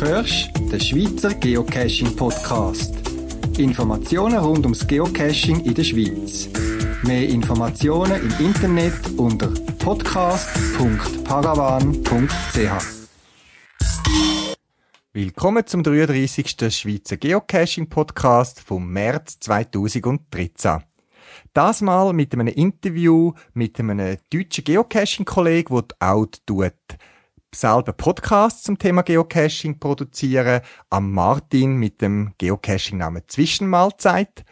hörst den Schweizer Geocaching Podcast. Informationen rund ums Geocaching in der Schweiz. Mehr Informationen im Internet unter podcast.paravan.ch. Willkommen zum 33. Schweizer Geocaching Podcast vom März 2013. Das mal mit einem Interview mit einem deutschen Geocaching-Kollegen, der auch tut selber Podcasts zum Thema Geocaching produzieren, am Martin mit dem Geocaching-Namen Zwischenmahlzeit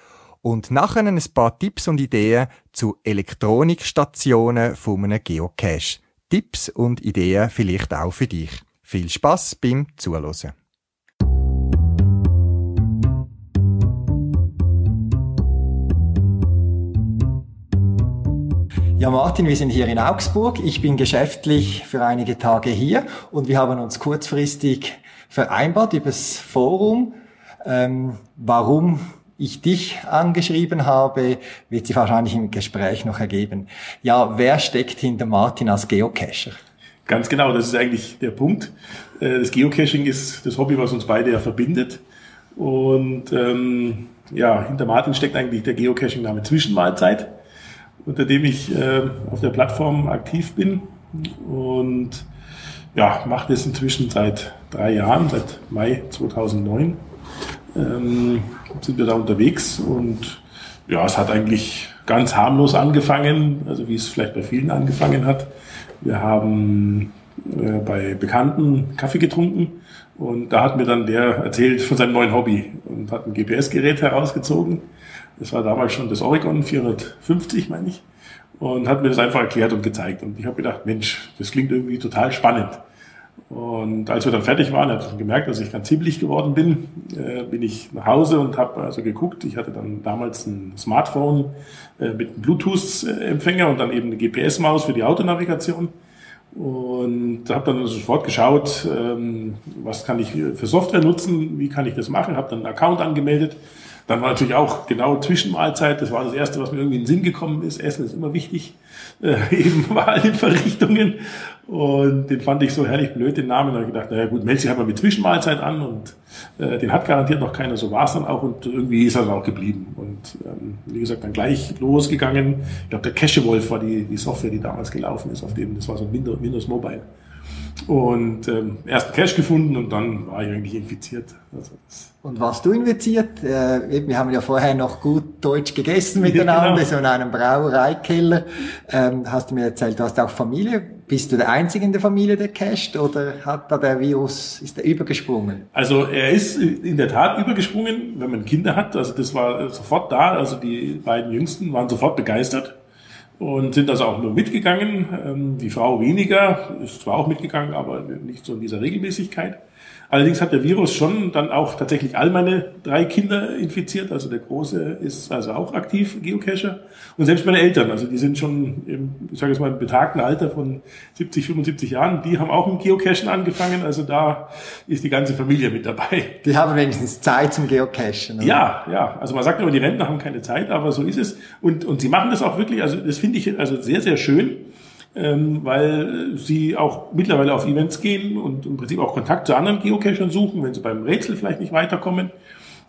und nachher ein paar Tipps und Ideen zu Elektronikstationen von einem Geocache. Tipps und Ideen vielleicht auch für dich. Viel Spaß beim Zuhören. Ja, Martin, wir sind hier in Augsburg. Ich bin geschäftlich für einige Tage hier und wir haben uns kurzfristig vereinbart übers Forum. Ähm, warum ich dich angeschrieben habe, wird sich wahrscheinlich im Gespräch noch ergeben. Ja, wer steckt hinter Martin als Geocacher? Ganz genau, das ist eigentlich der Punkt. Äh, das Geocaching ist das Hobby, was uns beide ja verbindet. Und ähm, ja, hinter Martin steckt eigentlich der Geocaching-Name Zwischenmahlzeit unter dem ich äh, auf der Plattform aktiv bin. Und ja, mache das inzwischen seit drei Jahren, seit Mai 2009 ähm, sind wir da unterwegs und ja, es hat eigentlich ganz harmlos angefangen, also wie es vielleicht bei vielen angefangen hat. Wir haben äh, bei Bekannten Kaffee getrunken und da hat mir dann der erzählt von seinem neuen Hobby und hat ein GPS-Gerät herausgezogen das war damals schon das Oregon 450, meine ich. Und hat mir das einfach erklärt und gezeigt. Und ich habe gedacht, Mensch, das klingt irgendwie total spannend. Und als wir dann fertig waren, hat er gemerkt, dass ich ganz ziemlich geworden bin, äh, bin ich nach Hause und habe also geguckt. Ich hatte dann damals ein Smartphone äh, mit einem Bluetooth-Empfänger und dann eben eine GPS-Maus für die Autonavigation. Und habe dann sofort geschaut, ähm, was kann ich für Software nutzen, wie kann ich das machen, habe dann einen Account angemeldet dann war natürlich auch genau Zwischenmahlzeit. Das war das Erste, was mir irgendwie in den Sinn gekommen ist. Essen ist immer wichtig, äh, eben bei allen Verrichtungen. Und den fand ich so herrlich blöd, den Namen. Da habe ich gedacht, naja gut, melde sich halt mal mit Zwischenmahlzeit an. Und äh, den hat garantiert noch keiner. So war es dann auch. Und irgendwie ist er dann auch geblieben. Und ähm, wie gesagt, dann gleich losgegangen. Ich glaube, der Cachewolf war die, die Software, die damals gelaufen ist auf dem. Das war so ein Windows, Mobile und ähm, erst Cache gefunden und dann war ich eigentlich infiziert. Also und warst du infiziert? Äh, wir haben ja vorher noch gut Deutsch gegessen miteinander, genau. so in einem Brauereikeller. Ähm, hast du mir erzählt, du hast auch Familie. Bist du der Einzige in der Familie, der cached oder hat da der Virus, ist der übergesprungen? Also er ist in der Tat übergesprungen, wenn man Kinder hat. Also das war sofort da. Also die beiden Jüngsten waren sofort begeistert und sind also auch nur mitgegangen. Ähm, die Frau weniger, ist zwar auch mitgegangen, aber nicht so in dieser Regelmäßigkeit. Allerdings hat der Virus schon dann auch tatsächlich all meine drei Kinder infiziert. Also der Große ist also auch aktiv Geocacher. Und selbst meine Eltern, also die sind schon im, ich sage jetzt mal, im betagten Alter von 70, 75 Jahren, die haben auch im Geocachen angefangen. Also da ist die ganze Familie mit dabei. Die haben wenigstens Zeit zum Geocachen. Oder? Ja, ja. Also man sagt immer, die Rentner haben keine Zeit, aber so ist es. Und, und sie machen das auch wirklich, also das finde ich also sehr, sehr schön ähm, weil sie auch mittlerweile auf Events gehen und im Prinzip auch Kontakt zu anderen Geocachern suchen, wenn sie beim Rätsel vielleicht nicht weiterkommen.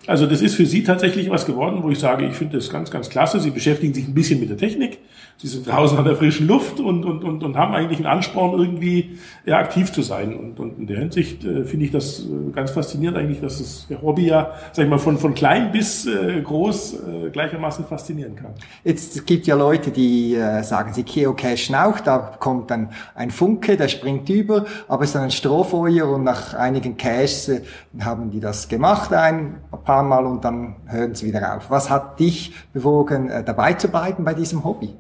Also das ist für Sie tatsächlich was geworden, wo ich sage, ich finde das ganz, ganz klasse. Sie beschäftigen sich ein bisschen mit der Technik. Sie sind draußen an der frischen Luft und, und, und, und haben eigentlich einen Ansporn, irgendwie ja, aktiv zu sein. Und, und in der Hinsicht äh, finde ich das äh, ganz faszinierend eigentlich, dass das Hobby ja, sag ich mal, von, von klein bis äh, groß äh, gleichermaßen faszinieren kann. Jetzt es gibt ja Leute, die äh, sagen, sie geocachen auch, da kommt dann ein Funke, der springt über, aber es ist dann ein Strohfeuer und nach einigen Caches äh, haben die das gemacht ein paar Mal und dann hören sie wieder auf. Was hat dich bewogen, äh, dabei zu bleiben bei diesem Hobby?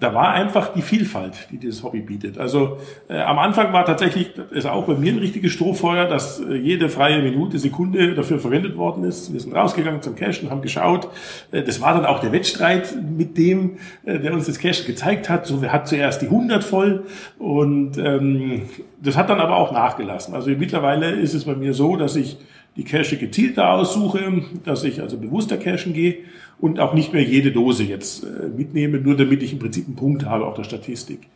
Da war einfach die Vielfalt, die dieses Hobby bietet. Also äh, am Anfang war tatsächlich, das ist auch bei mir ein richtiges Strohfeuer, dass äh, jede freie Minute, Sekunde dafür verwendet worden ist. Wir sind rausgegangen zum Cashen, haben geschaut. Äh, das war dann auch der Wettstreit mit dem, äh, der uns das Cashen gezeigt hat. So, wer hat zuerst die 100 voll? Und ähm, das hat dann aber auch nachgelassen. Also mittlerweile ist es bei mir so, dass ich die Cache gezielter aussuche, dass ich also bewusster cachen gehe und auch nicht mehr jede Dose jetzt äh, mitnehme, nur damit ich im Prinzip einen Punkt habe auf der Statistik.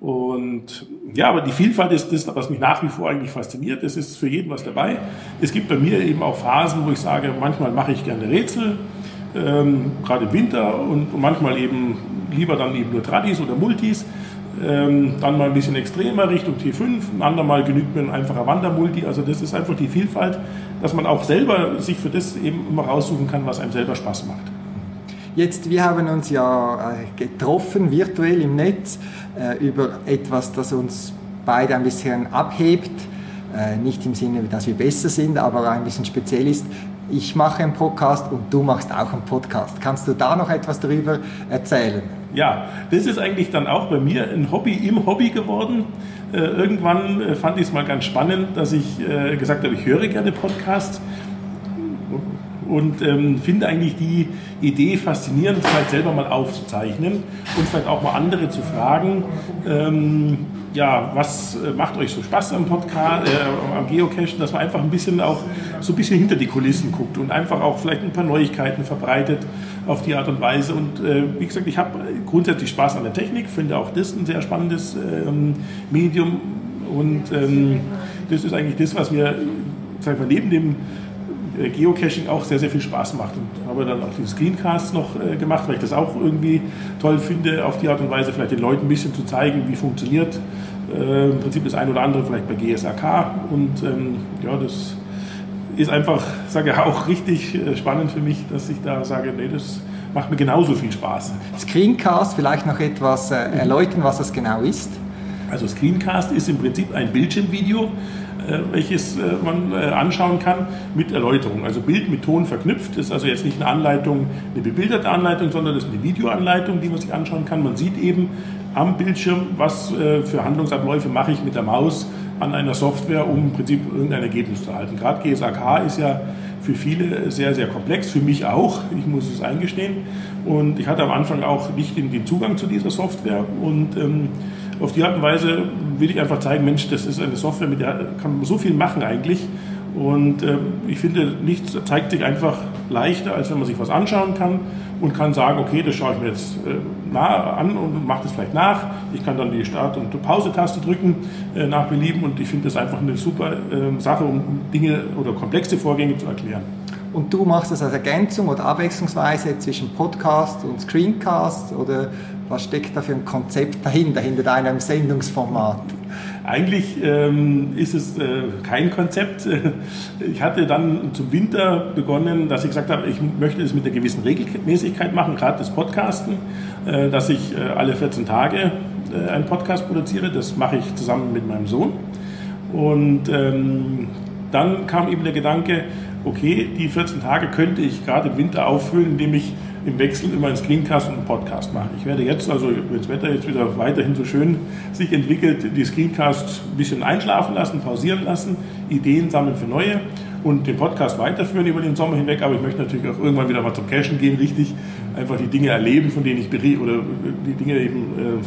Und ja, aber die Vielfalt ist das, was mich nach wie vor eigentlich fasziniert. Es ist für jeden was dabei. Es gibt bei mir eben auch Phasen, wo ich sage, manchmal mache ich gerne Rätsel, ähm, gerade im Winter und, manchmal eben lieber dann eben nur Tradis oder Multis. Ähm, dann mal ein bisschen extremer Richtung T5, ein andermal genügt mir ein einfacher Wandermulti. Also das ist einfach die Vielfalt, dass man auch selber sich für das eben immer raussuchen kann, was einem selber Spaß macht. Jetzt, wir haben uns ja äh, getroffen, virtuell im Netz, äh, über etwas, das uns beide ein bisschen abhebt. Äh, nicht im Sinne, dass wir besser sind, aber ein bisschen speziell ist. Ich mache einen Podcast und du machst auch einen Podcast. Kannst du da noch etwas darüber erzählen? Ja, das ist eigentlich dann auch bei mir ein Hobby im Hobby geworden. irgendwann fand ich es mal ganz spannend, dass ich gesagt habe, ich höre gerne Podcasts und ähm, finde eigentlich die Idee faszinierend, vielleicht selber mal aufzuzeichnen und vielleicht auch mal andere zu fragen, ähm, ja, was äh, macht euch so Spaß am Podcast, äh, am Geocachen, dass man einfach ein bisschen auch so ein bisschen hinter die Kulissen guckt und einfach auch vielleicht ein paar Neuigkeiten verbreitet auf die Art und Weise. Und äh, wie gesagt, ich habe grundsätzlich Spaß an der Technik, finde auch das ein sehr spannendes ähm, Medium und ähm, das ist eigentlich das, was mir sag mal, neben dem äh, Geocaching auch sehr, sehr viel Spaß macht. Und habe dann auch die Screencasts noch äh, gemacht, weil ich das auch irgendwie toll finde, auf die Art und Weise vielleicht den Leuten ein bisschen zu zeigen, wie funktioniert äh, im Prinzip das ein oder andere vielleicht bei GSAK. Und ähm, ja, das ist einfach, sage ich auch richtig äh, spannend für mich, dass ich da sage, nee, das macht mir genauso viel Spaß. Screencast, vielleicht noch etwas äh, erläutern, was das genau ist? Also Screencast ist im Prinzip ein Bildschirmvideo, welches äh, man äh, anschauen kann mit Erläuterung. Also Bild mit Ton verknüpft ist also jetzt nicht eine Anleitung, eine bebilderte Anleitung, sondern das ist eine Videoanleitung, die man sich anschauen kann. Man sieht eben am Bildschirm, was für Handlungsabläufe mache ich mit der Maus an einer Software, um im Prinzip irgendein Ergebnis zu erhalten. Gerade GSAK ist ja für viele sehr, sehr komplex, für mich auch, ich muss es eingestehen. Und ich hatte am Anfang auch nicht den Zugang zu dieser Software und ähm, auf die Art und Weise will ich einfach zeigen, Mensch, das ist eine Software, mit der kann man so viel machen eigentlich. Und äh, ich finde, nichts zeigt sich einfach leichter, als wenn man sich was anschauen kann und kann sagen, okay, das schaue ich mir jetzt äh, nah an und mache das vielleicht nach. Ich kann dann die Start- und Pause-Taste drücken äh, nach Belieben und ich finde das einfach eine super äh, Sache, um Dinge oder komplexe Vorgänge zu erklären. Und du machst das als Ergänzung oder abwechslungsweise zwischen Podcast und Screencast oder was steckt da für ein Konzept dahinter, hinter deinem Sendungsformat? Eigentlich ähm, ist es äh, kein Konzept. Ich hatte dann zum Winter begonnen, dass ich gesagt habe, ich möchte es mit einer gewissen Regelmäßigkeit machen, gerade das Podcasten, äh, dass ich äh, alle 14 Tage äh, einen Podcast produziere. Das mache ich zusammen mit meinem Sohn. Und ähm, dann kam eben der Gedanke, okay, die 14 Tage könnte ich gerade im Winter auffüllen, indem ich im Wechsel immer einen Screencast und einen Podcast machen. Ich werde jetzt, also wenn das Wetter jetzt wieder weiterhin so schön sich entwickelt, die Screencasts ein bisschen einschlafen lassen, pausieren lassen, Ideen sammeln für neue und den Podcast weiterführen über den Sommer hinweg. Aber ich möchte natürlich auch irgendwann wieder mal zum Cashen gehen, richtig einfach die Dinge erleben, von denen ich berichte oder die Dinge eben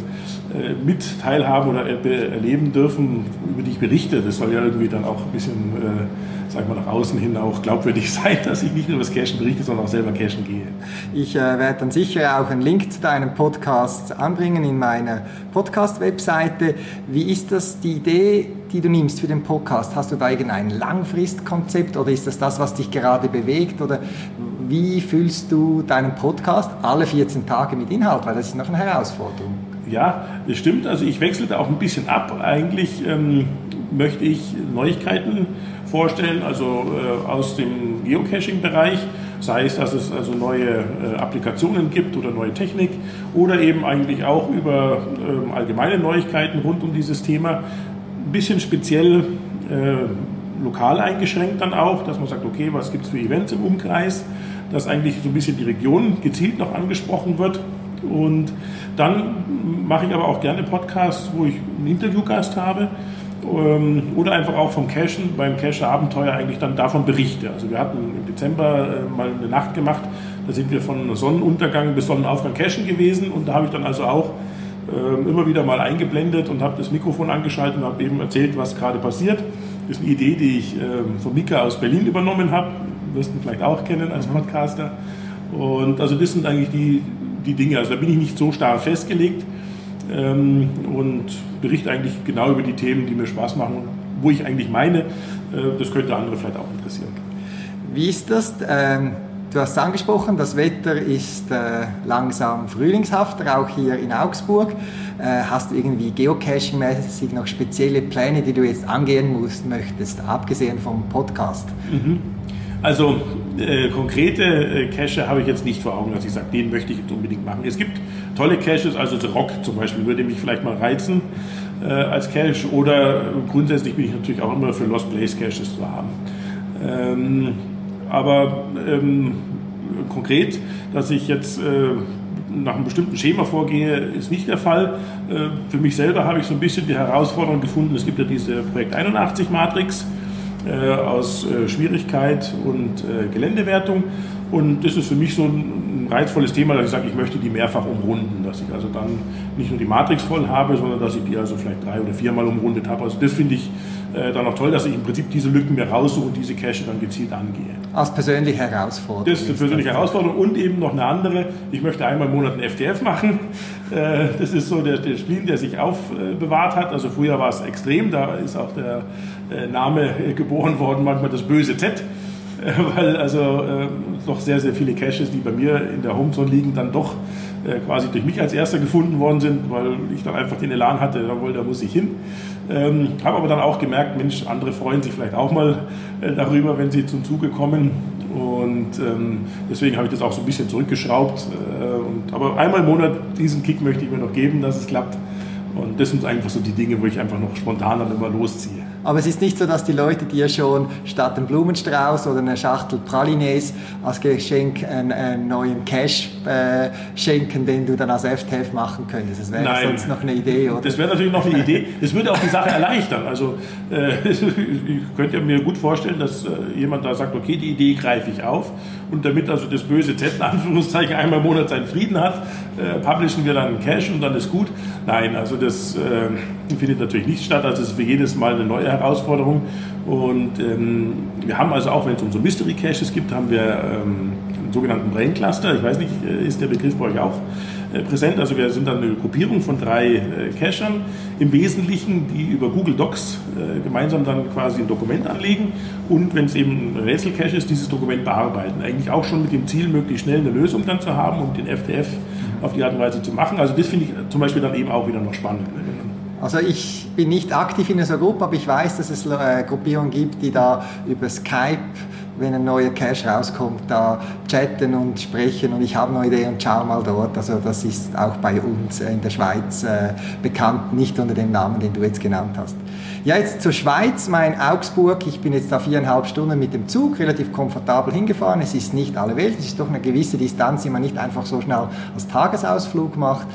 äh, äh mit teilhaben oder erleben dürfen, über die ich berichte. Das soll ja irgendwie dann auch ein bisschen äh, sag mal, nach außen hin auch glaubwürdig sein, dass ich nicht nur über das Cashen berichte, sondern auch selber cashen gehe. Ich äh, werde dann sicher auch einen Link zu deinem Podcast anbringen in meiner Podcast-Webseite. Wie ist das die Idee, die du nimmst für den Podcast? Hast du da irgendein Langfristkonzept oder ist das das, was dich gerade bewegt? Oder wie fühlst du deinen Podcast alle 14 Tage mit Inhalt? Weil das ist noch eine Herausforderung. Ja, das stimmt. Also ich wechsle da auch ein bisschen ab. Eigentlich ähm, möchte ich Neuigkeiten vorstellen, also äh, aus dem Geocaching-Bereich, sei es, dass es also neue äh, Applikationen gibt oder neue Technik oder eben eigentlich auch über äh, allgemeine Neuigkeiten rund um dieses Thema. Ein bisschen speziell äh, lokal eingeschränkt dann auch, dass man sagt, okay, was gibt es für Events im Umkreis, dass eigentlich so ein bisschen die Region gezielt noch angesprochen wird. Und dann mache ich aber auch gerne Podcasts, wo ich einen Interviewgast habe oder einfach auch vom Cashen, beim Cache-Abenteuer eigentlich dann davon berichte. Also wir hatten im Dezember äh, mal eine Nacht gemacht, da sind wir von Sonnenuntergang bis Sonnenaufgang cashen gewesen und da habe ich dann also auch ähm, immer wieder mal eingeblendet und habe das Mikrofon angeschaltet und habe eben erzählt, was gerade passiert. Das ist eine Idee, die ich ähm, von Mika aus Berlin übernommen habe. Wirst du vielleicht auch kennen als mhm. Podcaster. Und also das sind eigentlich die, die Dinge. Also da bin ich nicht so starr festgelegt. ähm, und berichte eigentlich genau über die Themen, die mir Spaß machen, wo ich eigentlich meine, äh, das könnte andere vielleicht auch interessieren. Wie ist das? Ähm Du hast es angesprochen, das Wetter ist äh, langsam frühlingshafter, auch hier in Augsburg. Äh, hast du irgendwie geocaching-mäßig noch spezielle Pläne, die du jetzt angehen musst, möchtest, abgesehen vom Podcast? Mhm. Also äh, konkrete äh, Cache habe ich jetzt nicht vor Augen, dass ich sage, den möchte ich jetzt unbedingt machen. Es gibt tolle Caches, also The Rock zum Beispiel würde mich vielleicht mal reizen äh, als Cache oder grundsätzlich bin ich natürlich auch immer für Lost Place Caches zu haben. Ähm, aber ähm, konkret, dass ich jetzt äh, nach einem bestimmten Schema vorgehe, ist nicht der Fall. Äh, für mich selber habe ich so ein bisschen die Herausforderung gefunden, es gibt ja diese Projekt 81 Matrix äh, aus äh, Schwierigkeit und äh, Geländewertung. Und das ist für mich so ein reizvolles Thema, dass ich sage, ich möchte die mehrfach umrunden, dass ich also dann nicht nur die Matrix voll habe, sondern dass ich die also vielleicht drei oder viermal umrundet habe. Also das finde ich äh, dann auch toll, dass ich im Prinzip diese Lücken mir raussuche und diese Cache dann gezielt angehe. Als persönliche Herausforderung. Das ist eine persönliche Herausforderung und eben noch eine andere. Ich möchte einmal im Monat einen FTF machen. Äh, das ist so der, der Spleen, der sich aufbewahrt hat. Also früher war es extrem, da ist auch der äh, Name geboren worden, manchmal das böse Z weil also äh, doch sehr, sehr viele Caches, die bei mir in der Homezone liegen, dann doch äh, quasi durch mich als erster gefunden worden sind, weil ich dann einfach den Elan hatte, jawohl, da muss ich hin. Ähm, habe aber dann auch gemerkt, Mensch, andere freuen sich vielleicht auch mal äh, darüber, wenn sie zum Zuge kommen. Und ähm, deswegen habe ich das auch so ein bisschen zurückgeschraubt. Äh, und, aber einmal im Monat diesen Kick möchte ich mir noch geben, dass es klappt. Und das sind einfach so die Dinge, wo ich einfach noch spontan dann immer losziehe. Aber es ist nicht so, dass die Leute dir schon statt einem Blumenstrauß oder einer Schachtel Pralines als Geschenk einen, einen neuen Cash äh, schenken, den du dann als FTF machen könntest. Das wäre Nein. sonst noch eine Idee, oder? Das wäre natürlich noch eine Idee. Das würde auch die Sache erleichtern. Also äh, ich könnte mir gut vorstellen, dass äh, jemand da sagt, okay, die Idee greife ich auf und damit also das böse Z in Anführungszeichen einmal im Monat seinen Frieden hat, äh, publishen wir dann einen Cash und dann ist gut. Nein, also das äh, findet natürlich nicht statt. Also es ist für jedes Mal eine neue Herausforderung. Und ähm, wir haben also auch, wenn es um so Mystery Caches gibt, haben wir ähm, einen sogenannten Brain Cluster. Ich weiß nicht, äh, ist der Begriff bei euch auch äh, präsent? Also wir sind dann eine Gruppierung von drei äh, Cachern im Wesentlichen, die über Google Docs äh, gemeinsam dann quasi ein Dokument anlegen und wenn es eben ein Rätsel-Cache ist, dieses Dokument bearbeiten. Eigentlich auch schon mit dem Ziel, möglichst schnell eine Lösung dann zu haben, um den FTF auf die Art und Weise zu machen. Also das finde ich zum Beispiel dann eben auch wieder noch spannend. Also ich bin nicht aktiv in dieser Gruppe, aber ich weiß, dass es äh, Gruppierungen gibt, die da über Skype wenn ein neuer Cache rauskommt, da chatten und sprechen und ich habe eine Idee und schau mal dort. Also das ist auch bei uns in der Schweiz äh, bekannt, nicht unter dem Namen, den du jetzt genannt hast. Ja, jetzt zur Schweiz, mein Augsburg. Ich bin jetzt da viereinhalb Stunden mit dem Zug relativ komfortabel hingefahren. Es ist nicht alle Welt, es ist doch eine gewisse Distanz, die man nicht einfach so schnell als Tagesausflug macht.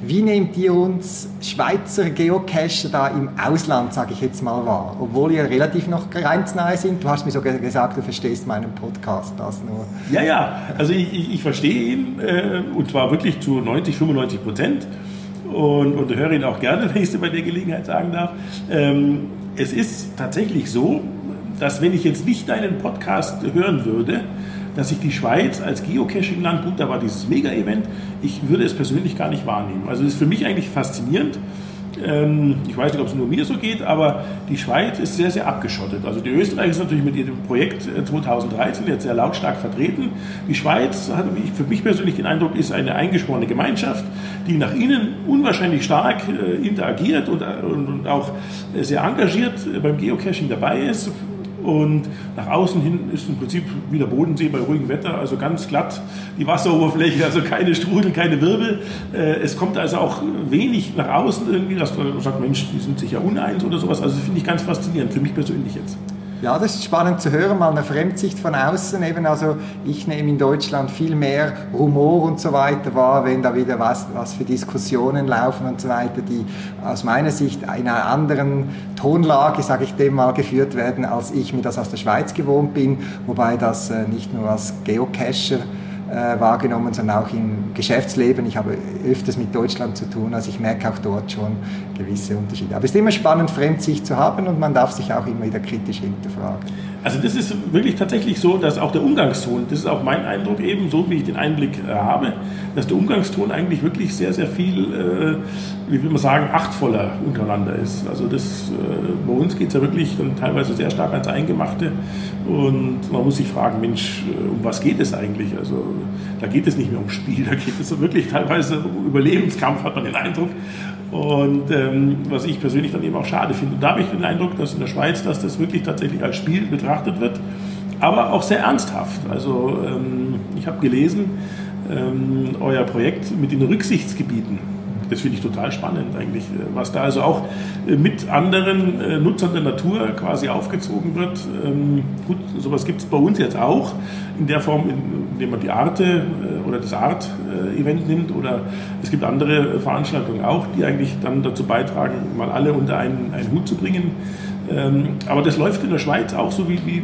Wie nehmt ihr uns Schweizer Geocacher da im Ausland, sage ich jetzt mal, wahr? Obwohl ihr relativ noch grenznahe sind. Du hast mir sogar gesagt, du verstehst meinen Podcast. Das nur. Ja, ja, also ich, ich, ich verstehe ihn äh, und zwar wirklich zu 90, 95 Prozent und, und höre ihn auch gerne, wenn ich es bei der Gelegenheit sagen darf. Ähm, es ist tatsächlich so, dass wenn ich jetzt nicht deinen Podcast hören würde, dass ich die Schweiz als Geocaching-Land, gut, da war dieses Mega-Event, ich würde es persönlich gar nicht wahrnehmen. Also es ist für mich eigentlich faszinierend. Ähm, ich weiß nicht, ob es nur mir so geht, aber die Schweiz ist sehr, sehr abgeschottet. Also die Österreich ist natürlich mit ihrem Projekt 2013 äh, jetzt sehr lautstark vertreten. Die Schweiz hat für mich persönlich den Eindruck, ist eine eingeschworene Gemeinschaft, die nach innen unwahrscheinlich stark äh, interagiert und, und auch sehr engagiert beim Geocaching dabei ist. Und nach außen hin ist im Prinzip wie der Bodensee bei ruhigem Wetter, also ganz glatt die Wasseroberfläche, also keine Strudel, keine Wirbel. Äh, es kommt also auch wenig nach außen irgendwie, dass man sagt, Mensch, die sind sich ja uneins oder sowas. Also das finde ich ganz faszinierend, für mich persönlich jetzt. Ja, das ist spannend zu hören, mal eine Fremdsicht von außen eben. Also ich nehme in Deutschland viel mehr Rumor und so weiter wahr, wenn da wieder was, was für Diskussionen laufen und so weiter, die aus meiner Sicht in einer anderen Tonlage, sage ich dem mal, geführt werden, als ich mir das aus der Schweiz gewohnt bin, wobei das äh, nicht nur als Geocacher äh, wahrgenommen, sondern auch im Geschäftsleben. Ich habe öfters mit Deutschland zu tun, also ich merke auch dort schon gewisse Unterschiede. Aber es ist immer spannend, Fremdsicht zu haben und man darf sich auch immer wieder kritisch hinterfragen. Also das ist wirklich tatsächlich so, dass auch der Umgangston, das ist auch mein Eindruck eben, so wie ich den Einblick äh, habe, dass der Umgangston eigentlich wirklich sehr, sehr viel, äh, wie will man sagen, achtvoller untereinander ist. Also das, äh, bei uns geht es ja wirklich dann teilweise sehr stark ans Eingemachte und man muss sich fragen, Mensch, äh, um was geht es eigentlich? Also da geht es nicht mehr um Spiel, da geht es wirklich teilweise um Überlebenskampf, hat man den Eindruck. Und ähm, was ich persönlich dann eben auch schade finde. Und da habe ich den Eindruck, dass in der Schweiz, dass das wirklich tatsächlich als Spiel betrachtet wird, aber auch sehr ernsthaft. Also ähm, ich habe gelesen, ähm, euer Projekt mit den Rücksichtsgebieten das finde ich total spannend eigentlich, äh, was da also auch äh, mit anderen äh, Nutzern der Natur quasi aufgezogen wird. Ähm, gut, sowas gibt es bei uns jetzt auch in der Form, indem man die Arte oder das Art-Event nimmt oder es gibt andere Veranstaltungen auch, die eigentlich dann dazu beitragen, mal alle unter einen, einen Hut zu bringen. Ähm, aber das läuft in der Schweiz auch so wie, wie,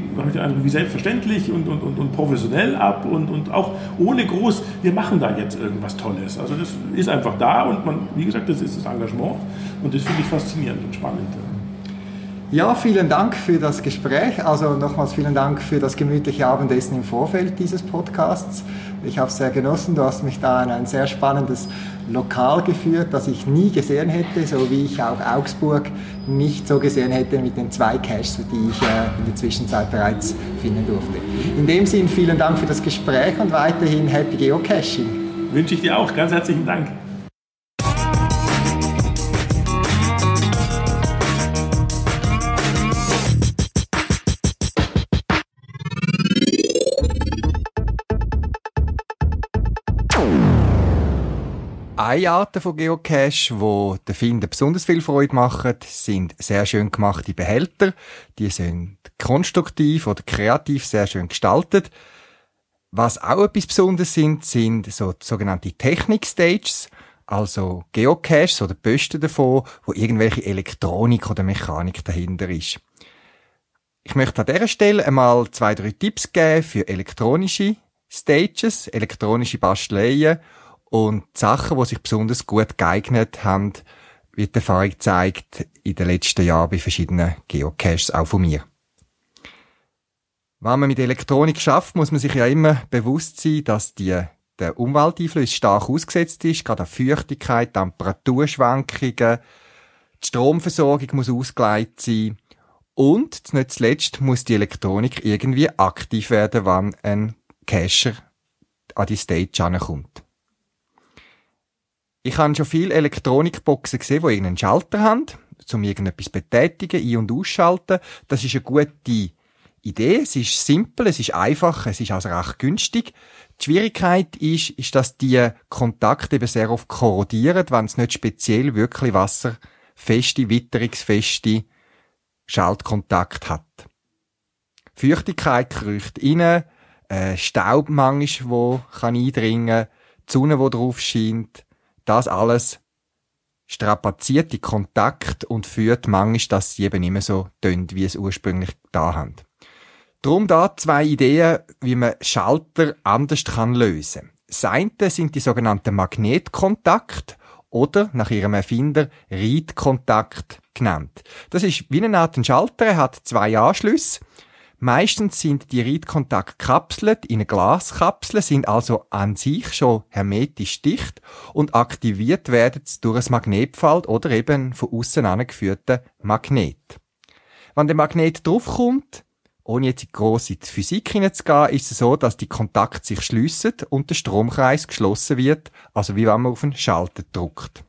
wie selbstverständlich und, und, und, und professionell ab und, und auch ohne groß, wir machen da jetzt irgendwas Tolles. Also das ist einfach da und man, wie gesagt, das ist das Engagement und das finde ich faszinierend und spannend. Ja, vielen Dank für das Gespräch. Also nochmals vielen Dank für das gemütliche Abendessen im Vorfeld dieses Podcasts. Ich habe es sehr genossen. Du hast mich da in ein sehr spannendes Lokal geführt, das ich nie gesehen hätte, so wie ich auch Augsburg nicht so gesehen hätte mit den zwei Caches, die ich äh, in der Zwischenzeit bereits finden durfte. In dem Sinne vielen Dank für das Gespräch und weiterhin Happy Geocaching. Wünsche ich dir auch. Ganz herzlichen Dank. Eine Art von Geocache, wo der Finden besonders viel Freude machen, sind sehr schön gemachte Behälter. Die sind konstruktiv oder kreativ sehr schön gestaltet. Was auch etwas Besonderes sind, sind so sogenannte Technik-Stages, also Geocaches oder Posten davon, wo irgendwelche Elektronik oder Mechanik dahinter ist. Ich möchte an dieser Stelle einmal zwei, drei Tipps geben für elektronische Stages, elektronische Basteleien und die Sachen, die sich besonders gut geeignet haben, wie die Erfahrung zeigt, in den letzten Jahren bei verschiedenen Geocaches, auch von mir. Wenn man mit Elektronik schafft, muss man sich ja immer bewusst sein, dass die, der Umwelteinfluss stark ausgesetzt ist, gerade an Feuchtigkeit, Temperaturschwankungen, die Stromversorgung muss ausgeleitet sein und nicht zuletzt muss die Elektronik irgendwie aktiv werden, wenn ein Cacher an die Stage ankommt. Ich habe schon viele Elektronikboxen gesehen, die irgendeinen Schalter haben, um irgendetwas betätigen, ein- und ausschalten. Das ist eine gute Idee. Es ist simpel, es ist einfach, es ist also recht günstig. Die Schwierigkeit ist, ist, dass die Kontakte eben sehr oft korrodieren, wenn es nicht speziell wirklich wasserfeste, witterungsfeste Schaltkontakt hat. Feuchtigkeit kriecht rein, äh, Staub manchmal, wo kann eindringen, die Sonne, die drauf scheint, das alles strapaziert die Kontakt und führt manchmal, dass sie eben mehr so tönt, wie es ursprünglich da haben. Drum da zwei Ideen, wie man Schalter anders kann lösen. Das eine sind die sogenannten Magnetkontakt oder nach ihrem Erfinder Reedkontakt genannt. Das ist wie eine Art Schalter, er hat zwei Anschlüsse Meistens sind die Reitkontakt kapselt in eine Glaskapsel, sind also an sich schon hermetisch dicht und aktiviert werden durch ein Magnetfeld oder eben von außen angeführten Magnet. Wenn der Magnet draufkommt, ohne jetzt in grosse Physik hineinzugehen, ist es so, dass die Kontakte sich schliessen und der Stromkreis geschlossen wird, also wie wenn man auf einen Schalter drückt.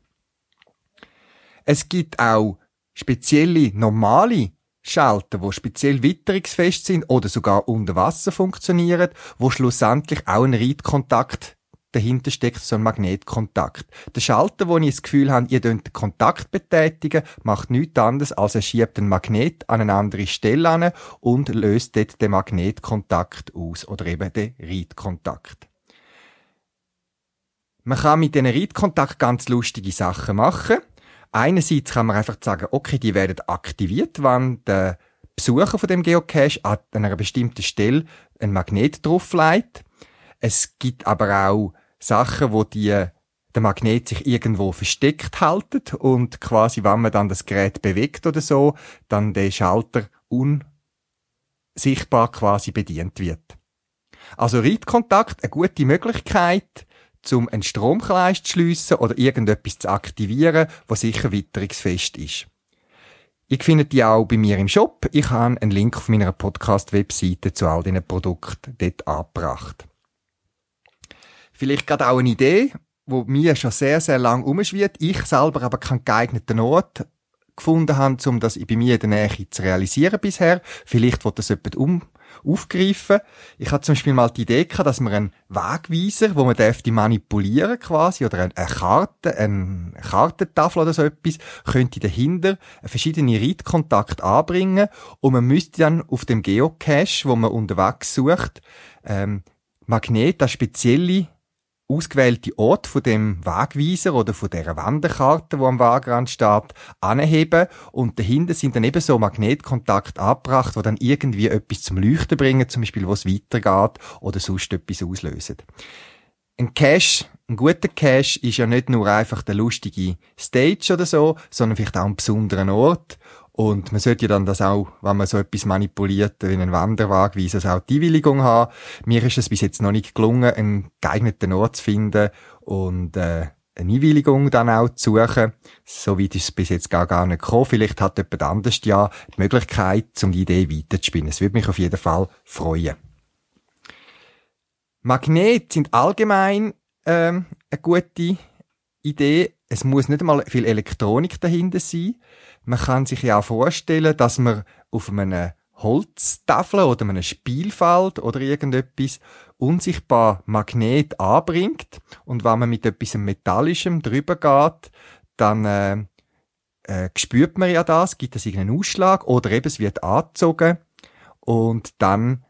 Es gibt auch spezielle normale Schalter, wo speziell witterungsfest sind oder sogar unter Wasser funktionieren, wo schlussendlich auch ein Reitkontakt dahinter steckt, so ein Magnetkontakt. Der Schalter, wo ich das Gefühl habe, ihr den Kontakt betätigen, macht nichts anderes, als er schiebt den Magnet an eine andere Stelle an und löst dort den Magnetkontakt aus oder eben den Reitkontakt. Man kann mit diesen Reitkontakt ganz lustige Sachen machen. Einerseits kann man einfach sagen, okay, die werden aktiviert, wenn der Besucher von dem Geocache an einer bestimmten Stelle ein Magnet drauflegt. Es gibt aber auch Sachen, wo die der Magnet sich irgendwo versteckt haltet und quasi, wenn man dann das Gerät bewegt oder so, dann der Schalter sichtbar quasi bedient wird. Also Reitkontakt, eine gute Möglichkeit, um einen Stromkreis zu schliessen oder irgendetwas zu aktivieren, was sicher witterungsfest ist. Ich finde die auch bei mir im Shop. Ich habe einen Link auf meiner Podcast-Webseite zu all diesen Produkten dort angebracht. Vielleicht gerade auch eine Idee, wo mir schon sehr, sehr lang umschwirrt. Ich selber aber keinen geeigneten Ort gefunden habe, um das bei mir in der Nähe zu realisieren bisher. Vielleicht wird das jemand um aufgreifen. Ich hatte zum Beispiel mal die Idee gehabt, dass man einen Wegweiser, wo man dürfte manipulieren quasi, oder eine Karte, eine Kartentafel oder so etwas, könnte dahinter verschiedene Reitkontakte anbringen und man müsste dann auf dem Geocache, wo man unterwegs sucht, ähm, Magnet, das spezielle ausgewählte Ort von dem Wegweiser oder von der Wanderkarte, wo am Wegrand steht, anheben und dahinter sind dann eben so Magnetkontakte angebracht, wo dann irgendwie etwas zum Leuchten bringen, zum Beispiel, wo es weitergeht oder sonst etwas auslösen. Ein Cache, ein guter Cache ist ja nicht nur einfach der lustige Stage oder so, sondern vielleicht auch ein besonderer Ort und man sollte ja dann das auch, wenn man so etwas manipuliert, wie einen Wanderwagen, wie es auch die Einwilligung haben. Mir ist es bis jetzt noch nicht gelungen, einen geeigneten Ort zu finden und äh, eine Einwilligung dann auch zu suchen. So weit ist es bis jetzt gar, gar nicht gekommen. Vielleicht hat jemand anders ja die Möglichkeit, um die Idee weiterzuspinnen. Es würde mich auf jeden Fall freuen. Magnete sind allgemein ähm, eine gute Idee. Es muss nicht einmal viel Elektronik dahinter sein. Man kann sich ja auch vorstellen, dass man auf einem Holztafel oder einem Spielfeld oder irgendetwas unsichtbar Magnet anbringt und wenn man mit etwas Metallischem drüber geht, dann äh, äh, spürt man ja das, gibt es irgendeinen Ausschlag oder eben es wird angezogen und dann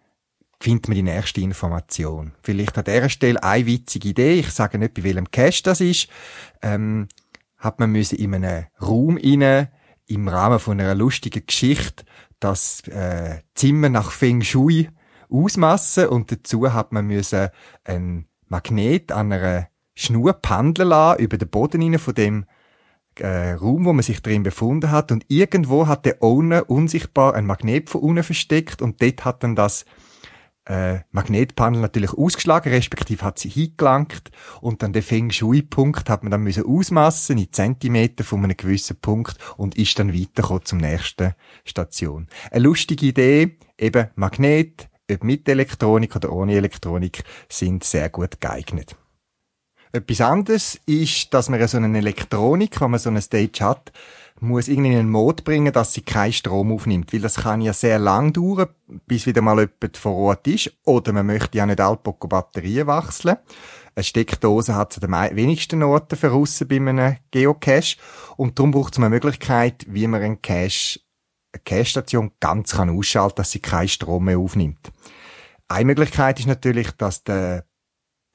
findet man die nächste Information. Vielleicht an dieser Stelle eine witzige Idee, ich sage nicht, bei welchem Cache das ist, ähm, hat man müssen in einem Raum rein im Rahmen von einer lustigen Geschichte das äh, Zimmer nach Feng Shui ausmassen. Und dazu hat man müssen ein Magnet an einer Schnur pendeln lassen über den Boden rein von dem äh, Raum, wo man sich drin befunden hat. Und irgendwo hat der Owner unsichtbar ein Magnet von unten versteckt. Und dort hat dann das äh, Magnetpanel natürlich ausgeschlagen, respektive hat sie hingelangt und dann den Feng Shui-Punkt hat man dann müssen ausmassen in Zentimeter von einem gewissen Punkt und ist dann weitergekommen zum nächsten Station. Eine lustige Idee, eben Magnet, ob mit Elektronik oder ohne Elektronik, sind sehr gut geeignet. Etwas anderes ist, dass man so eine Elektronik, wenn man so eine Stage hat, muss irgendwie in einen Mode bringen, dass sie keinen Strom aufnimmt. Weil das kann ja sehr lang dauern, bis wieder mal jemand vor Ort ist. Oder man möchte ja nicht allpocko Batterien wechseln. Eine Steckdose hat es an den wenigsten Orten für aussen bei einem Geocache. Und darum braucht es eine Möglichkeit, wie man einen Cache, eine Cache-Station ganz kann ausschalten, dass sie keinen Strom mehr aufnimmt. Eine Möglichkeit ist natürlich, dass der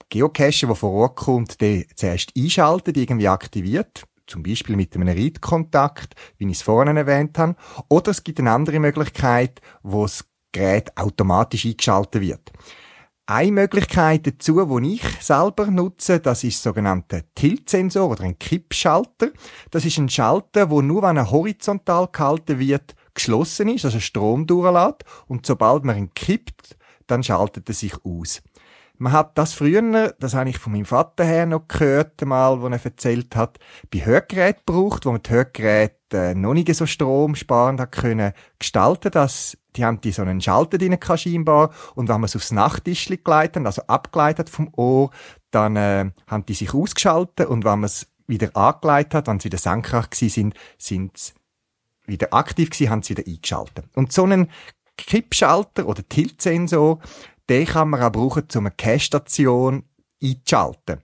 Geocacher, der vor Ort kommt, den zuerst einschaltet, irgendwie aktiviert zum Beispiel mit einem Readkontakt, wie ich es vorhin erwähnt habe. Oder es gibt eine andere Möglichkeit, wo das Gerät automatisch eingeschaltet wird. Eine Möglichkeit dazu, die ich selber nutze, das ist sogenannte Tiltsensor oder ein Kippschalter. Das ist ein Schalter, wo nur wenn er horizontal gehalten wird, geschlossen ist, also Strom durchlässt. Und sobald man ihn kippt, dann schaltet er sich aus. Man hat das früher, das habe ich von meinem Vater her noch gehört, mal, wo er erzählt hat, bei Hörgeräten gebraucht, wo man die Hörgeräte äh, noch nicht so stromsparend hat können gestalten, dass die haben die so einen Schalter drin scheinbar und wenn man es aufs Nachttischli geleitet, also abgeleitet vom Ohr, dann äh, haben die sich ausgeschaltet und wenn man es wieder angeleitet hat, wenn sie wieder senkrecht gewesen sind, sind sie wieder aktiv gewesen, haben sie wieder eingeschaltet. Und so einen Kippschalter oder Tiltsensor, den kann man auch brauchen, um eine Cache-Station einzuschalten.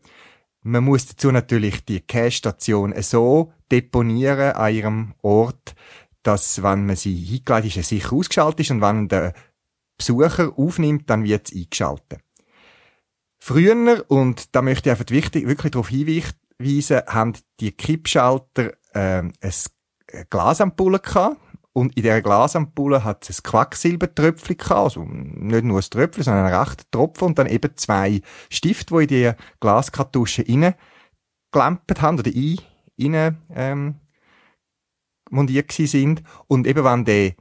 Man muss dazu natürlich die Cache-Station so deponieren an ihrem Ort, dass, wenn man sie hingeleitet ist, sicher ausgeschaltet ist und wenn der Besucher aufnimmt, dann wird es eingeschaltet. Früher, und da möchte ich einfach wichtig, wirklich darauf hinweisen, haben die Kippschalter äh, ein Glasampulle gehabt, und in dieser Glasampulle hat es ein Quacksilbertröpfchen gehabt, also nicht nur ein Tröpfchen, sondern ein rechter Tropfen und dann eben zwei Stifte, die in die Glaskartusche reingelämpert haben oder ein, rein, ähm, montiert sind. Und eben wenn der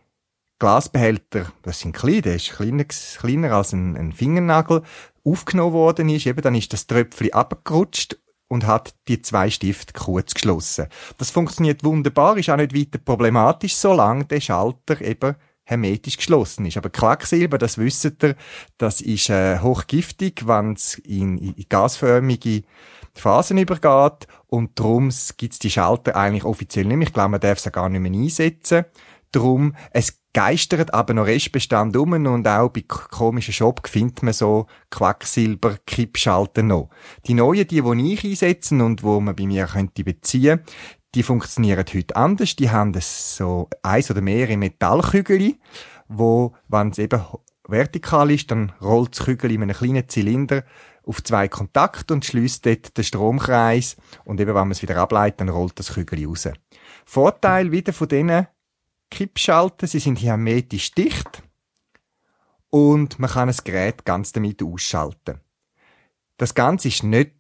Glasbehälter, das sind klein, der ist kleiner, kleiner als ein, ein Fingernagel, aufgenommen worden ist, eben dann ist das Tröpfchen abgerutscht und hat die zwei Stifte kurz geschlossen. Das funktioniert wunderbar, ist auch nicht weiter problematisch, solange der Schalter eben hermetisch geschlossen ist. Aber Quacksilber, das wisst ihr, das ist äh, hochgiftig, wenn es in, in gasförmige Phasen übergeht und darum gibt es die Schalter eigentlich offiziell nicht mehr. Ich glaube, man darf sie gar nicht mehr einsetzen. Darum, es geistert aber noch Restbestand um und auch bei komischen Shop findet man so Quacksilber-Kippschalter noch. Die neuen, die, die ich einsetze und wo man bei mir könnte beziehen, die funktionieren heute anders. Die haben so eins oder mehrere Metallkügel, wo, wenn es eben vertikal ist, dann rollt das Kügel in einem kleinen Zylinder auf zwei Kontakte und schließt dort den Stromkreis. Und eben, wenn man es wieder ableitet, dann rollt das Kügel raus. Vorteil wieder von diesen Kippschalter, sie sind hermetisch dicht und man kann das Gerät ganz damit ausschalten. Das Ganze ist nicht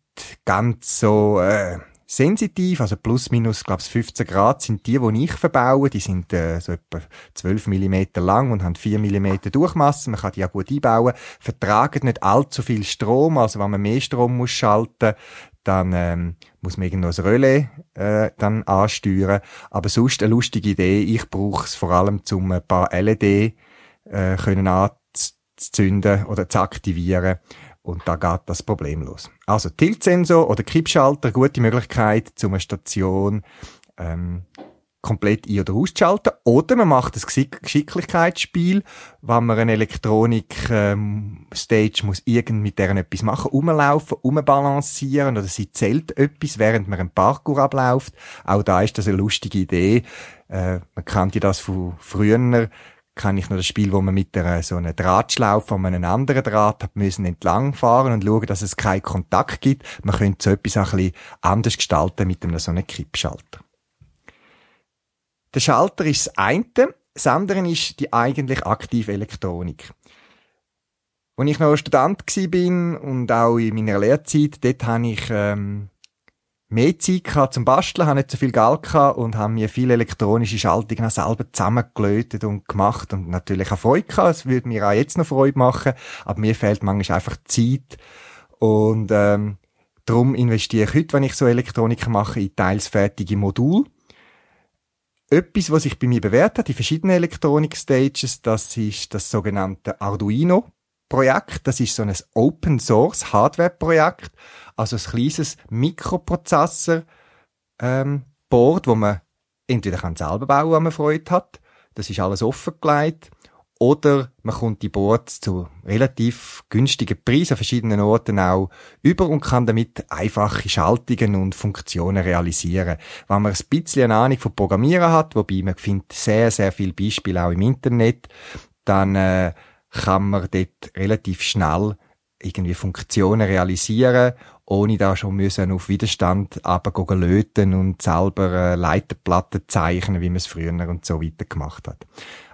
ganz so äh, sensitiv, also plus minus, glaube ich, 15 Grad sind die, die ich verbaue. Die sind äh, so etwa 12 mm lang und haben 4 mm Durchmasse. Man kann die auch gut einbauen. Vertragen nicht allzu viel Strom, also wenn man mehr Strom muss schalten, dann ähm, muss man irgendwo ein Relais äh, dann ansteuern. Aber sonst eine lustige Idee. Ich brauche es vor allem, um ein paar LED äh, können anzuzünden oder zu aktivieren und da geht das problemlos. Also Tiltsensor oder Kippschalter, gute Möglichkeit, zu einer Station ähm, komplett ein- oder auszuschalten. Oder man macht ein Geschicklichkeitsspiel, wenn man eine Elektronik-Stage ähm, muss irgend mit deren etwas machen, umlaufen, umbalancieren oder sie zählt etwas, während man einen Parkour abläuft. Auch da ist das eine lustige Idee. Äh, man kannte das von früher kann ich noch das Spiel, wo man mit der, so einer Drahtschlaufe an einem anderen Draht hat müssen entlangfahren und schauen, dass es keinen Kontakt gibt. Man könnte so etwas ein bisschen anders gestalten mit einem so einem Kippschalter. Der Schalter ist das eine, das andere ist die eigentlich aktive Elektronik. Als ich noch Student war und auch in meiner Lehrzeit, dort habe ich ähm, mehr Zeit zum Basteln, habe nicht so viel Geld und habe mir viele elektronische Schaltungen selber zusammengelötet und gemacht und natürlich auch Freude gehabt. Es würde mir auch jetzt noch Freude machen, aber mir fehlt manchmal einfach Zeit und ähm, darum investiere ich heute, wenn ich so Elektronik mache, in teils fertige Module. Etwas, was sich bei mir bewährt hat, die verschiedenen Elektronik-Stages, das ist das sogenannte Arduino Projekt. Das ist so ein Open Source Hardware Projekt also ein kleines Mikroprozessor, ähm, Board, wo man entweder kann selber bauen, wenn man Freude hat. Das ist alles offengelegt. Oder man kommt die Boards zu relativ günstigen Preisen an verschiedenen Orten auch über und kann damit einfache Schaltungen und Funktionen realisieren. Wenn man ein bisschen eine Ahnung von Programmieren hat, wobei man findet sehr, sehr viele Beispiele auch im Internet, dann äh, kann man dort relativ schnell irgendwie Funktionen realisieren ohne da schon müssen auf Widerstand aber löten und selber äh, Leiterplatten zeichnen, wie man es früher und so weiter gemacht hat.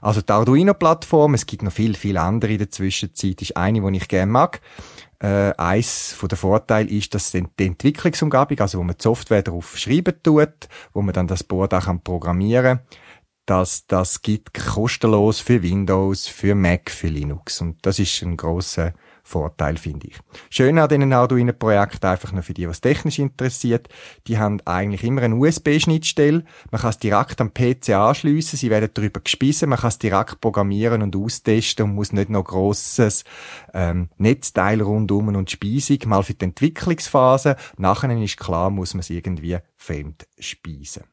Also die Arduino-Plattform, es gibt noch viel, viel andere in der Zwischenzeit, ist eine, die ich gerne mag. Äh, eins von der Vorteil ist, dass die Entwicklungsumgebung, also wo man die Software darauf schreiben tut, wo man dann das Board auch programmieren kann, dass das gibt kostenlos für Windows, für Mac, für Linux. Und das ist ein großer Vorteil, finde ich. Schön an diesen Arduino-Projekten, einfach nur für die, was technisch interessiert, die haben eigentlich immer eine USB-Schnittstelle. Man kann es direkt am PC anschliessen, sie werden darüber gespissen, man kann es direkt programmieren und austesten und muss nicht noch grosses ähm, Netzteil rundum und Speisung, mal für die Entwicklungsphase. Nachher ist klar, muss man es irgendwie fremd speisen.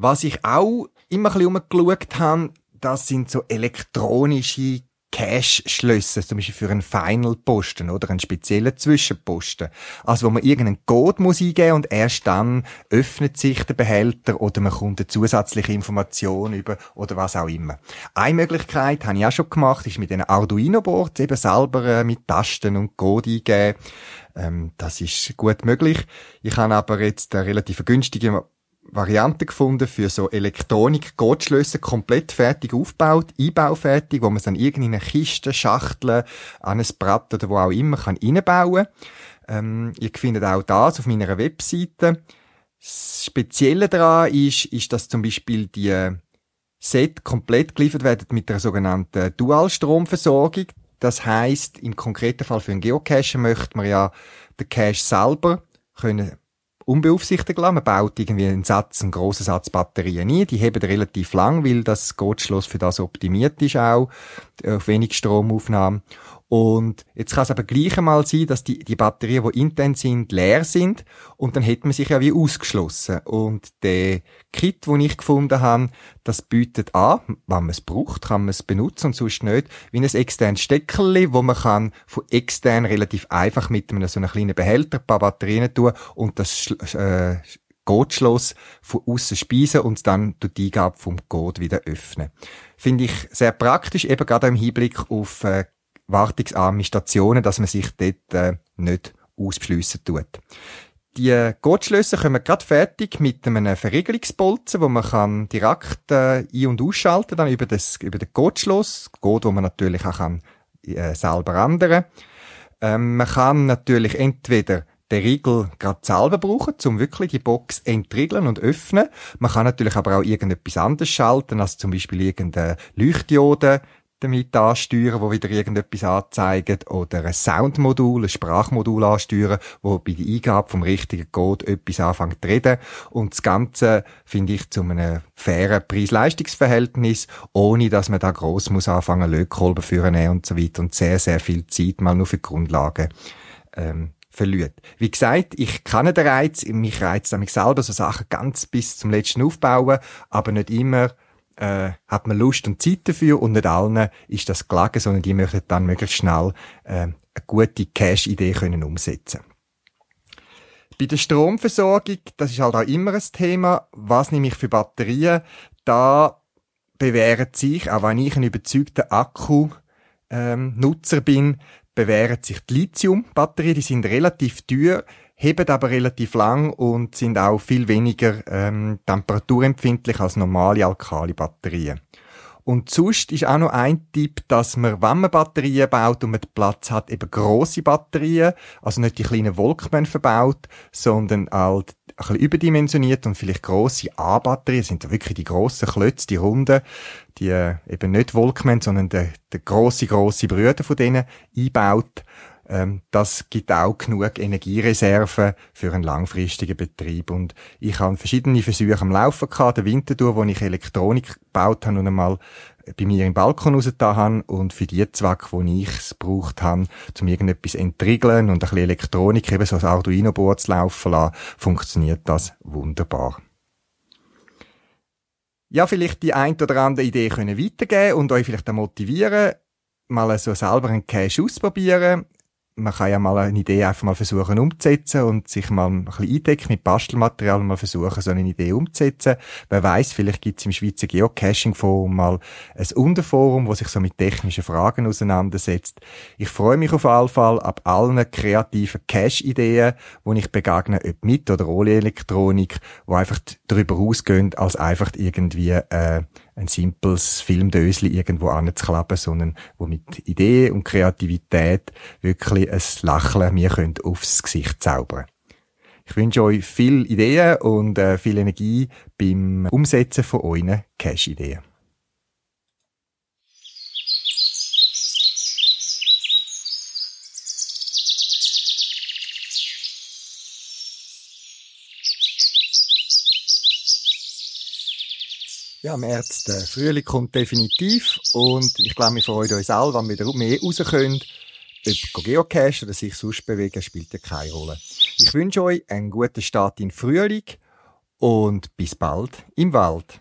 Was ich auch immer ein bisschen umgeschaut habe, das sind so elektronische Cache-Schlösser, zum Beispiel für einen Final-Posten oder einen speziellen Zwischenposten. Also wo man irgendeinen Code muss eingeben und erst dann öffnet sich der Behälter oder man kommt eine zusätzliche Information über oder was auch immer. Eine Möglichkeit, habe ich auch schon gemacht, ist mit einem Arduino-Board eben selber äh, mit Tasten und Code eingeben. Ähm, das ist gut möglich. Ich habe aber jetzt eine relativ günstige Variante gefunden für so Elektronik-Codeschlösser, komplett fertig aufgebaut, einbaufertig, wo man es dann irgendwie in eine Kiste, Schachtel, an ein Brett oder wo auch immer kann reinbauen ähm, Ihr findet auch das auf meiner Webseite. Das Spezielle daran ist, ist, dass zum Beispiel die Set komplett geliefert werden mit einer sogenannten Dualstromversorgung. Das heißt, im konkreten Fall für einen Geocache möchte man ja den Cache selber können unbeaufsichtigt lassen. Man baut irgendwie einen Satz, einen grossen Satz Batterien ein. Die heben relativ lang, weil das Gotschloss für das optimiert ist auch, auf wenig Stromaufnahme. Und jetzt kann es aber gleich einmal sein, dass die, die Batterien, die intern sind, leer sind und dann hätte man sich ja wie ausgeschlossen. Und der Kit, den ich gefunden habe, das bietet an, wenn man es braucht, kann man es benutzen und sonst nicht, wie ein externes Steckerli, wo man kann von extern relativ einfach mit einem so einem kleinen Behälter ein paar Batterien tun und das äh, Codeschloss von außen speisen und dann durch die Eingabe vom Code wieder öffnen. Finde ich sehr praktisch, eben gerade im Hinblick auf äh, wartungsarme Stationen, dass man sich dort äh, nicht ausbeschliessen tut. Die Codeschlösser kommen gerade fertig mit einem Verriegelungsbolzen, wo man kann direkt äh, ein- und ausschalten dann über das über den Codeschloss, Code, wo man natürlich auch kann, äh, selber ändern. Ähm, man kann natürlich entweder den Riegel gerade selber brauchen, um wirklich die Box entriegeln und öffnen. Man kann natürlich aber auch irgendetwas anderes schalten, als zum Beispiel irgendeine Leuchtdiode damit ansteuern, wo wieder irgendetwas anzeigt, oder ein Soundmodul, ein Sprachmodul ansteuern, wo bei der Eingabe vom richtigen Code etwas anfängt zu reden. Und das Ganze finde ich zu einem fairen Preis-Leistungs-Verhältnis, ohne dass man da gross muss anfangen, Lötkolben führen und so weiter und sehr, sehr viel Zeit mal nur für die Grundlagen, ähm, verliert. Wie gesagt, ich kenne den Reiz, mich reizt mich selber so Sachen ganz bis zum letzten aufbauen, aber nicht immer äh, hat man Lust und Zeit dafür und nicht allen ist das gelegen, sondern die möchten dann möglichst schnell äh, eine gute Cash-Idee können umsetzen. Bei der Stromversorgung, das ist halt auch immer ein Thema, was nehme ich für Batterien, da bewährt sich, auch wenn ich ein überzeugter Akku-Nutzer ähm, bin, bewähren sich die Lithium-Batterien, die sind relativ teuer, heben aber relativ lang und sind auch viel weniger ähm, temperaturempfindlich als normale Alkali-Batterien. Und sonst ist auch noch ein Tipp, dass man, wenn man Batterien baut und man Platz hat, eben grosse Batterien, also nicht die kleinen Volkmann verbaut, sondern halt ein bisschen überdimensioniert und vielleicht grosse A-Batterien, sind wirklich die grossen Klötze, die runden, die äh, eben nicht Volkmann, sondern der, grosse, grosse Brüder von denen einbaut das gibt auch genug Energiereserven für einen langfristigen Betrieb. Und ich habe verschiedene Versuche am Laufen gehabt, den Winter durch, wo ich Elektronik gebaut habe und einmal bei mir im Balkon rausgetan habe und für die Zwecke, wo ich es gebraucht habe, um irgendetwas entriegeln und ein bisschen Elektronik, eben so ein Arduino-Board zu laufen lassen, funktioniert das wunderbar. Ja, vielleicht die ein oder andere Idee können weitergeben und euch vielleicht auch motivieren, mal so selber einen Cache ausprobieren man kann ja mal eine Idee einfach mal versuchen umzusetzen und sich mal ein bisschen eindecken mit Bastelmaterial und mal versuchen, so eine Idee umzusetzen. Wer weiß, vielleicht gibt es im Schweizer Geocaching-Forum mal ein Unterforum, wo sich so mit technischen Fragen auseinandersetzt. Ich freue mich auf jeden Fall ab allen kreativen Cache-Ideen, wo ich begegne, ob mit oder ohne Elektronik, wo einfach darüber ausgehen, als einfach irgendwie äh, ein simples Filmdösli irgendwo anzuklappen, sondern wo mit Idee und Kreativität wirklich ein Lächeln mir könnt aufs Gesicht zaubern. Ich wünsche euch viel Ideen und äh, viel Energie beim Umsetzen von euren Cash-Ideen. Ja, März, der Frühling kommt definitiv und ich glaube, wir freuen uns alle, wenn wir mehr raus können. Ob Geocache oder sich sonst bewegen, spielt ja keine Rolle. Ich wünsche euch einen guten Start in Frühling und bis bald im Wald.